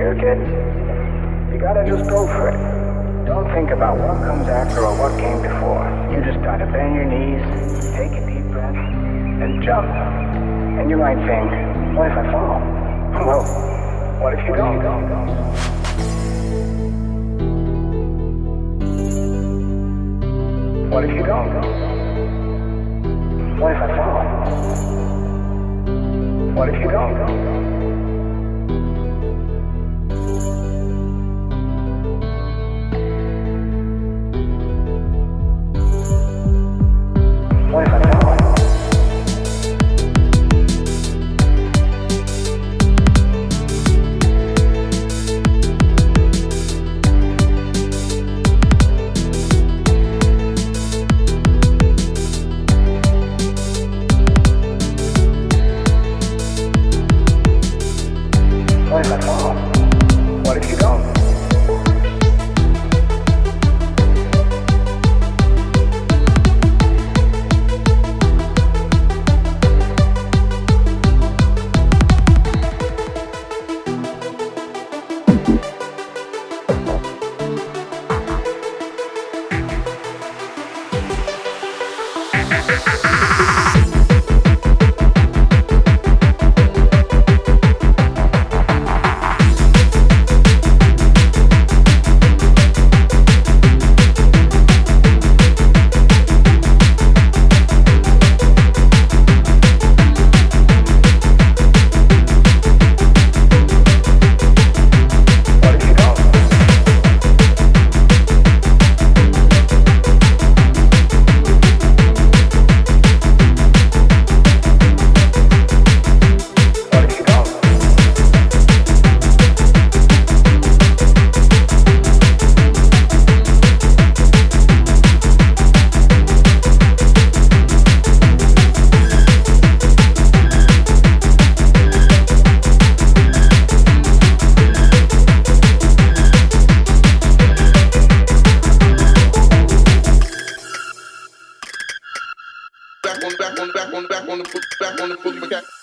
hear, kid? You gotta just go for it. Don't think about what comes after or what came before. You just gotta bend your knees, take a deep breath, and jump. And you might think, what if I fall? Well, what if you don't? What if you don't? What if I fall? What if you don't? If you don't? Back on, back on, back on, back on the back on the back, on the back on, the